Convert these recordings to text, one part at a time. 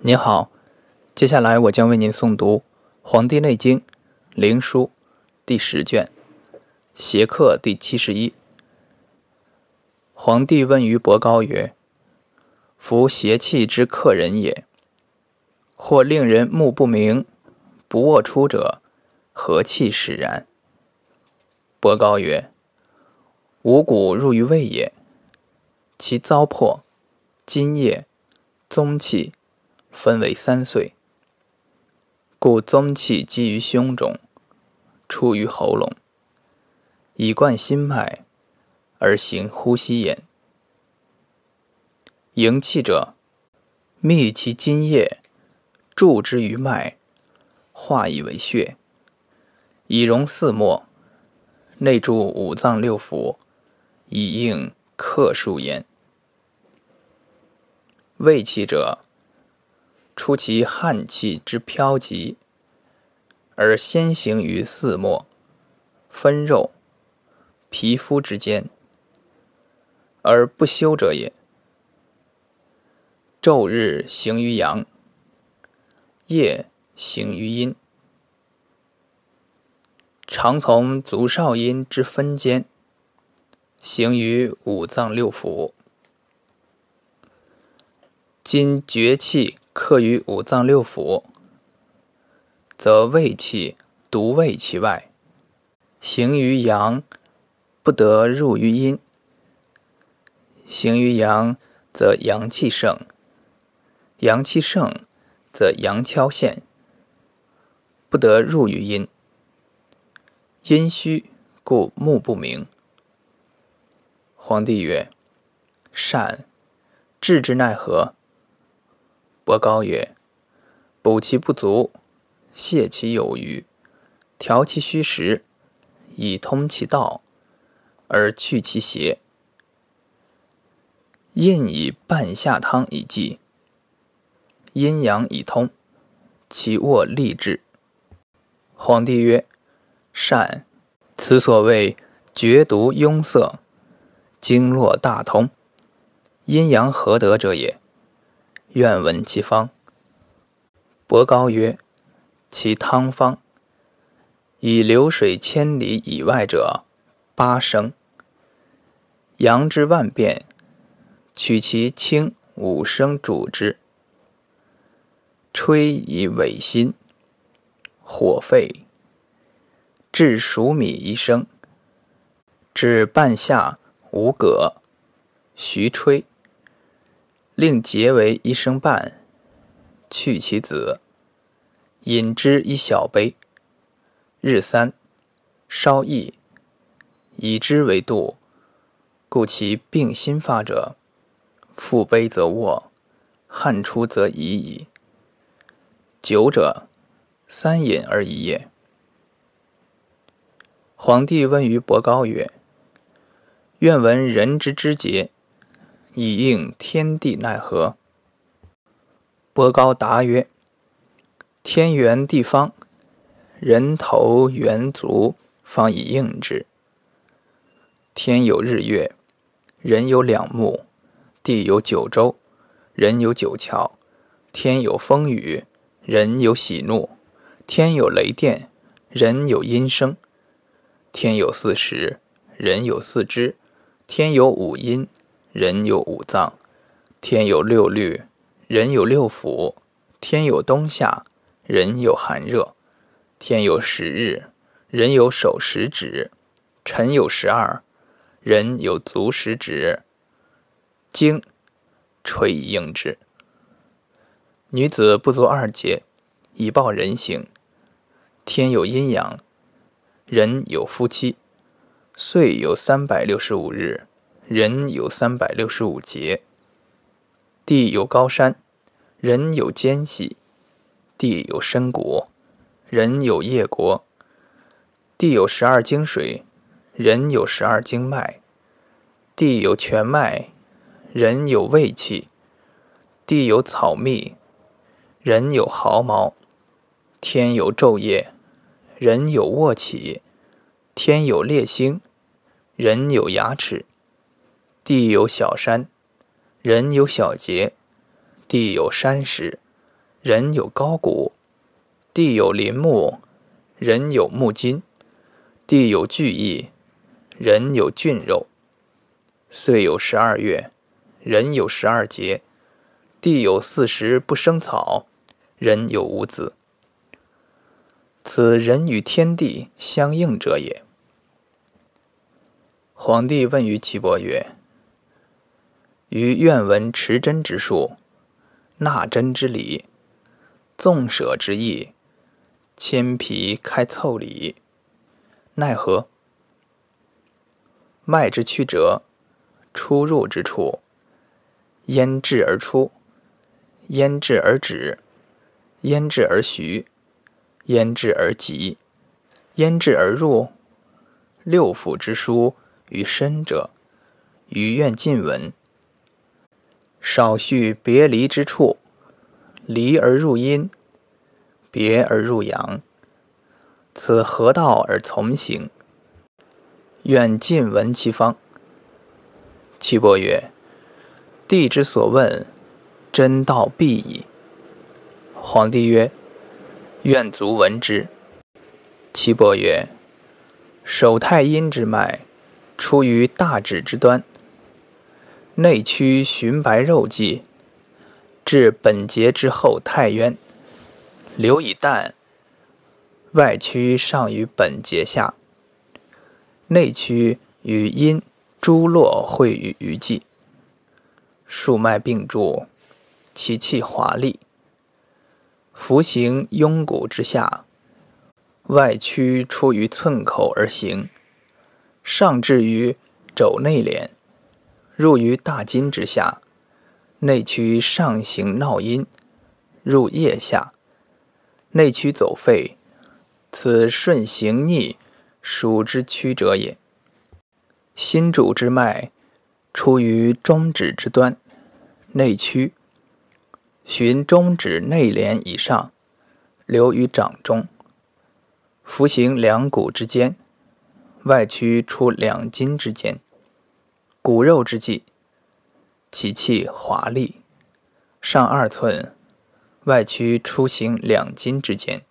您好，接下来我将为您诵读《黄帝内经·灵枢》第十卷，邪客第七十一。皇帝问于伯高曰：“夫邪气之客人也，或令人目不明，不卧出者，何气使然？”伯高曰：“五谷入于胃也，其糟粕、津液、宗气。”分为三岁，故宗气积于胸中，出于喉咙，以贯心脉，而行呼吸也。营气者，密其津液，注之于脉，化以为血，以容四末，内注五脏六腑，以应克数焉。胃气者，出其汗气之飘集，而先行于四末，分肉、皮肤之间，而不休者也。昼日行于阳，夜行于阴，常从足少阴之分间，行于五脏六腑。今厥气。克于五脏六腑，则胃气独胃其外，行于阳，不得入于阴；行于阳，则阳气盛；阳气盛，则阳跷陷，不得入于阴。阴虚，故目不明。皇帝曰：“善，治之奈何？”伯高曰：“补其不足，泻其有余，调其虚实，以通其道，而去其邪。印以半夏汤以济，阴阳以通，其卧利之。”皇帝曰：“善。此所谓绝毒壅塞，经络大通，阴阳合得者也。”愿闻其方。伯高曰：“其汤方，以流水千里以外者八升，阳之万变，取其轻五升煮之，吹以尾心，火沸，至熟米一升，至半夏五葛，徐吹。”令结为一升半，去其子，饮之一小杯。日三，稍益，以之为度。故其病心发者，腹悲则卧，汗出则已矣。久者，三饮而已也。皇帝问于伯高曰：“愿闻人之知节。”以应天地奈何？伯高答曰：“天圆地方，人头圆足，方以应之。天有日月，人有两目；地有九州，人有九窍；天有风雨，人有喜怒；天有雷电，人有阴声；天有四时，人有四肢；天有五阴。”人有五脏，天有六律，人有六腑；天有冬夏，人有寒热；天有十日，人有手十指；辰有十二，人有足十指。经，垂以应之。女子不足二节，以报人形。天有阴阳，人有夫妻，岁有三百六十五日。人有三百六十五节，地有高山，人有间隙；地有深谷，人有夜国；地有十二经水，人有十二经脉；地有全脉，人有胃气；地有草蜜，人有毫毛；天有昼夜，人有卧起；天有列星，人有牙齿。地有小山，人有小节；地有山石，人有高骨；地有林木，人有木筋；地有巨翼，人有俊肉。岁有十二月，人有十二节；地有四时不生草，人有五子。此人与天地相应者也。皇帝问于岐伯曰：“于愿闻持真之术，纳真之理，纵舍之意，牵皮开凑理，奈何？”脉之曲折，出入之处，焉至而出？焉至而止？焉至而徐？焉至而急，焉至而入？六腑之书于身者，于愿尽闻。少叙别离之处，离而入阴，别而入阳，此何道而从行？愿尽闻其方。岐伯曰：“帝之所问，真道必矣。”皇帝曰。愿足闻之。岐伯曰：“手太阴之脉，出于大指之端，内曲循白肉际，至本节之后太渊，留以淡；外曲上于本节下，内曲与阴诸络会于鱼际，数脉并注，其气华丽。”服行庸骨之下，外曲出于寸口而行，上至于肘内敛，入于大筋之下，内曲上行闹阴，入腋下，内曲走肺，此顺行逆属之曲者也。心主之脉，出于中指之端，内曲。循中指内廉以上，流于掌中，服行两骨之间，外曲出两筋之间，骨肉之际，其气华丽，上二寸，外屈出行两筋之间，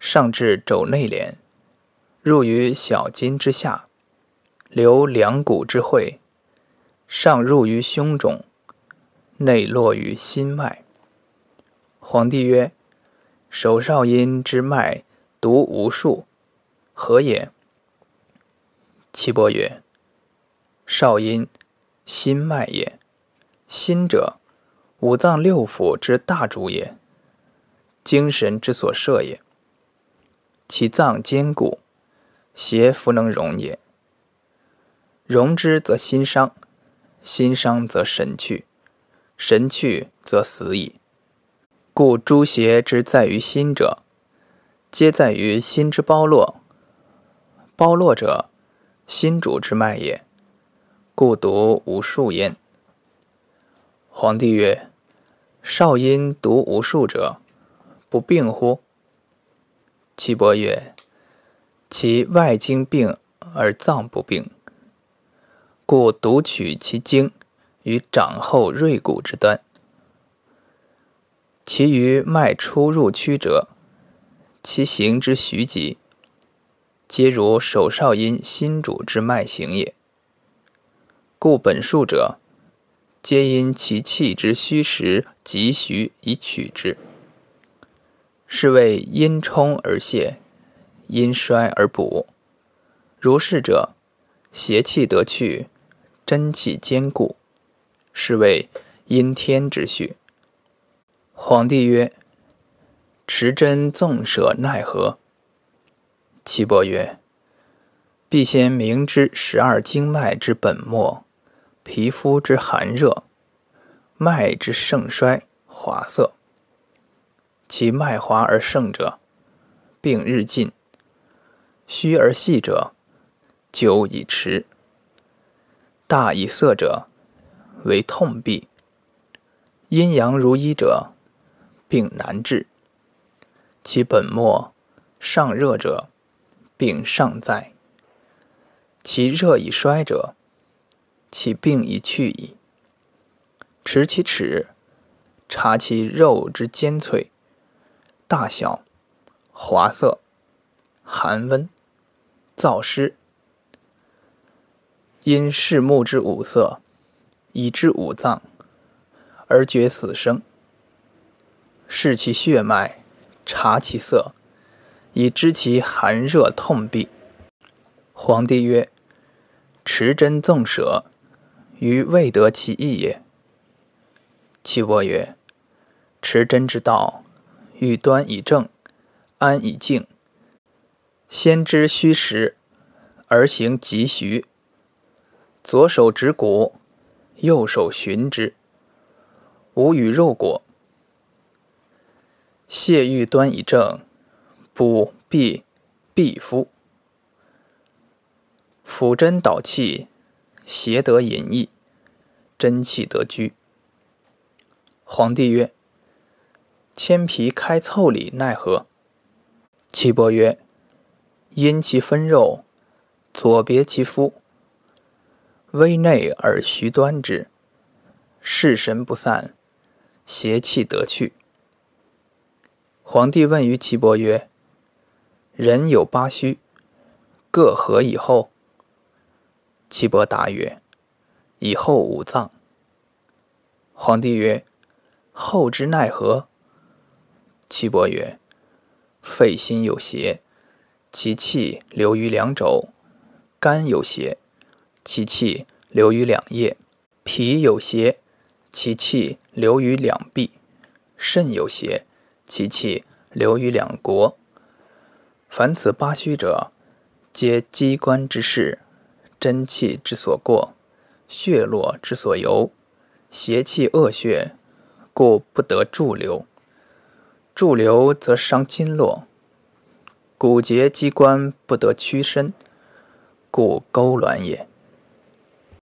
上至肘内廉，入于小筋之下，流两骨之会，上入于胸中，内落于心脉。皇帝曰：“手少阴之脉独无数，何也？”岐伯曰：“少阴，心脉也。心者，五脏六腑之大主也，精神之所摄也。其脏坚固，邪弗能容也。容之则心伤，心伤则神去，神去则死矣。”故诸邪之在于心者，皆在于心之包络。包络者，心主之脉也。故独无数焉。皇帝曰：“少阴独无数者，不病乎？”岐伯曰：“其外经病而脏不病，故独取其经于掌后锐骨之端。”其余脉出入曲折，其行之徐急，皆如手少阴心主之脉行也。故本数者，皆因其气之虚实急徐以取之。是谓阴冲而泄，阴衰而补。如是者，邪气得去，真气坚固，是谓阴天之序。皇帝曰：“持真纵舍奈何？”岐伯曰：“必先明知十二经脉之本末，皮肤之寒热，脉之盛衰滑涩。其脉滑而盛者，病日进；虚而细者，久以迟；大以色者，为痛痹；阴阳如一者。”病难治，其本末上热者，病尚在；其热已衰者，其病已去矣。持其齿，察其肉之坚脆、大小、滑色、寒温、燥湿。因视目之五色，以知五脏，而觉死生。视其血脉，察其色，以知其寒热痛痹。皇帝曰：“持针纵舍，于未得其意也。”岐伯曰：“持针之道，欲端以正，安以静。先知虚实，而行急徐。左手执骨，右手寻之，无与肉果。谢欲端以正，补必必夫。辅针导气，邪得隐逸，真气得居。”皇帝曰：“千皮开腠理，奈何？”岐伯曰：“因其分肉，左别其肤，微内而徐端之，视神不散，邪气得去。”皇帝问于岐伯曰：“人有八虚，各何以后？”岐伯答曰：“以后五脏。”皇帝曰：后之奈何？岐伯曰：“肺心有邪，其气流于两肘；肝有邪，其气流于两腋；脾有邪，其气流于两臂；肾有邪，其气流于两国。凡此八虚者，皆机关之事，真气之所过，血络之所由，邪气恶血。”故不得驻留，驻留则伤筋络；骨节机关不得屈伸，故勾挛也。